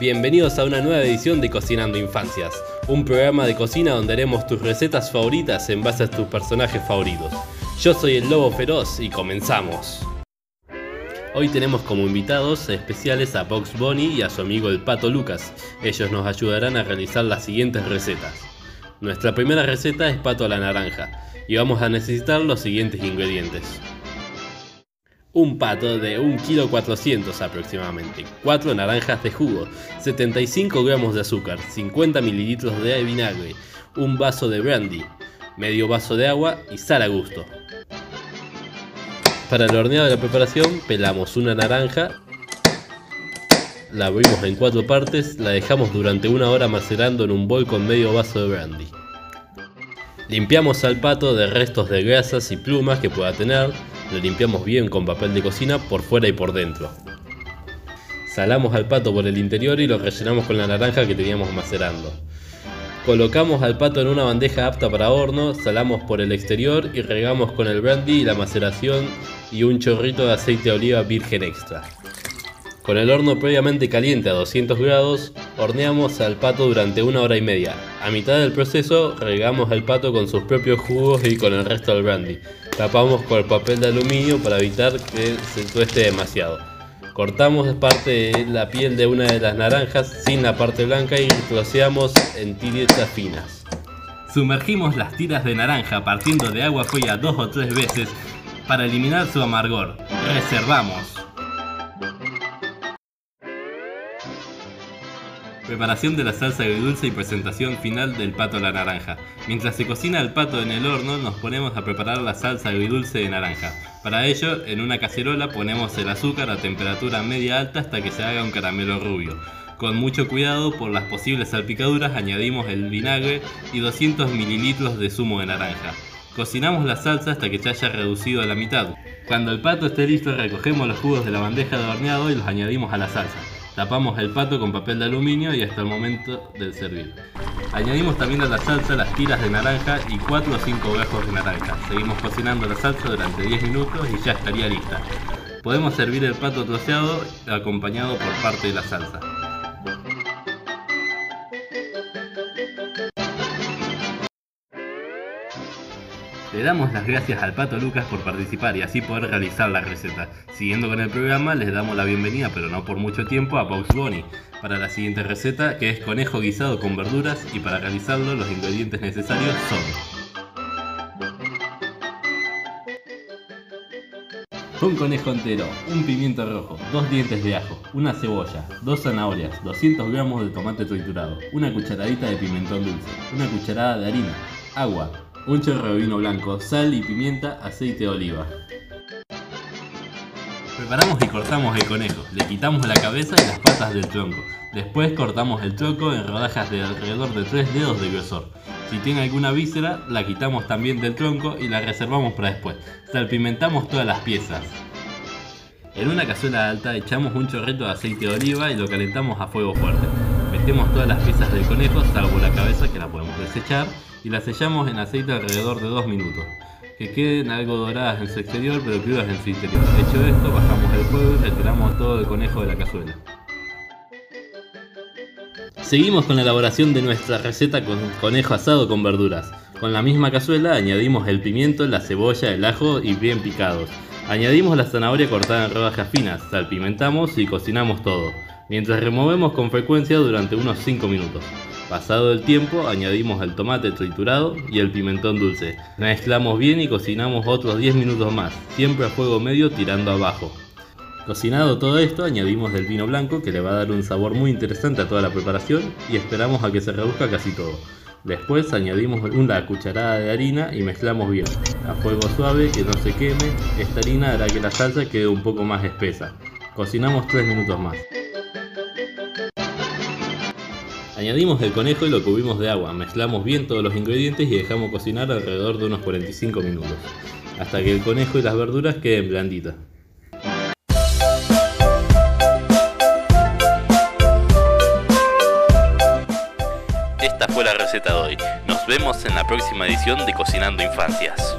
Bienvenidos a una nueva edición de Cocinando Infancias, un programa de cocina donde haremos tus recetas favoritas en base a tus personajes favoritos. Yo soy el Lobo Feroz y comenzamos. Hoy tenemos como invitados especiales a Box Bunny y a su amigo el Pato Lucas. Ellos nos ayudarán a realizar las siguientes recetas. Nuestra primera receta es pato a la naranja y vamos a necesitar los siguientes ingredientes. Un pato de 1 400 kg aproximadamente, 4 naranjas de jugo, 75 gramos de azúcar, 50 mililitros de vinagre, un vaso de brandy, medio vaso de agua y sal a gusto. Para el horneado de la preparación pelamos una naranja, la abrimos en cuatro partes, la dejamos durante una hora macerando en un bol con medio vaso de brandy. Limpiamos al pato de restos de grasas y plumas que pueda tener, lo limpiamos bien con papel de cocina por fuera y por dentro. Salamos al pato por el interior y lo rellenamos con la naranja que teníamos macerando. Colocamos al pato en una bandeja apta para horno, salamos por el exterior y regamos con el brandy y la maceración y un chorrito de aceite de oliva virgen extra. Con el horno previamente caliente a 200 grados, horneamos al pato durante una hora y media. A mitad del proceso, regamos el pato con sus propios jugos y con el resto del brandy. Tapamos con el papel de aluminio para evitar que se tueste demasiado. Cortamos parte de la piel de una de las naranjas sin la parte blanca y troceamos en tiritas finas. Sumergimos las tiras de naranja partiendo de agua fría dos o tres veces para eliminar su amargor. Reservamos. Preparación de la salsa agridulce y presentación final del pato a la naranja. Mientras se cocina el pato en el horno, nos ponemos a preparar la salsa agridulce de naranja. Para ello, en una cacerola ponemos el azúcar a temperatura media alta hasta que se haga un caramelo rubio. Con mucho cuidado por las posibles salpicaduras añadimos el vinagre y 200 mililitros de zumo de naranja. Cocinamos la salsa hasta que se haya reducido a la mitad. Cuando el pato esté listo recogemos los jugos de la bandeja de horneado y los añadimos a la salsa. Tapamos el pato con papel de aluminio y hasta el momento del servir. Añadimos también a la salsa las tiras de naranja y 4 o 5 gajos de naranja. Seguimos cocinando la salsa durante 10 minutos y ya estaría lista. Podemos servir el pato troceado acompañado por parte de la salsa. Le damos las gracias al Pato Lucas por participar y así poder realizar la receta. Siguiendo con el programa, les damos la bienvenida, pero no por mucho tiempo, a Box Bunny para la siguiente receta, que es conejo guisado con verduras y para realizarlo los ingredientes necesarios son un conejo entero, un pimiento rojo, dos dientes de ajo, una cebolla, dos zanahorias, 200 gramos de tomate triturado, una cucharadita de pimentón dulce, una cucharada de harina, agua, un chorro de vino blanco, sal y pimienta, aceite de oliva. Preparamos y cortamos el conejo, le quitamos la cabeza y las patas del tronco. Después cortamos el tronco en rodajas de alrededor de 3 dedos de grosor. Si tiene alguna víscera, la quitamos también del tronco y la reservamos para después. Salpimentamos todas las piezas. En una cazuela alta echamos un chorrito de aceite de oliva y lo calentamos a fuego fuerte. Metemos todas las piezas del conejo, salvo la cabeza que la podemos desechar, y las sellamos en aceite alrededor de 2 minutos. Que queden algo doradas en su exterior pero crudas en su interior. Hecho esto, bajamos el fuego y retiramos todo el conejo de la cazuela. Seguimos con la elaboración de nuestra receta con conejo asado con verduras. Con la misma cazuela añadimos el pimiento, la cebolla, el ajo y bien picados. Añadimos la zanahoria cortada en rodajas finas, salpimentamos y cocinamos todo, mientras removemos con frecuencia durante unos 5 minutos. Pasado el tiempo, añadimos el tomate triturado y el pimentón dulce. Mezclamos bien y cocinamos otros 10 minutos más, siempre a fuego medio tirando abajo. Cocinado todo esto, añadimos el vino blanco que le va a dar un sabor muy interesante a toda la preparación y esperamos a que se reduzca casi todo. Después añadimos una cucharada de harina y mezclamos bien. A fuego suave, que no se queme, esta harina hará que la salsa quede un poco más espesa. Cocinamos 3 minutos más. Añadimos el conejo y lo cubrimos de agua, mezclamos bien todos los ingredientes y dejamos cocinar alrededor de unos 45 minutos, hasta que el conejo y las verduras queden blanditas. Esta fue la receta de hoy. Nos vemos en la próxima edición de Cocinando Infancias.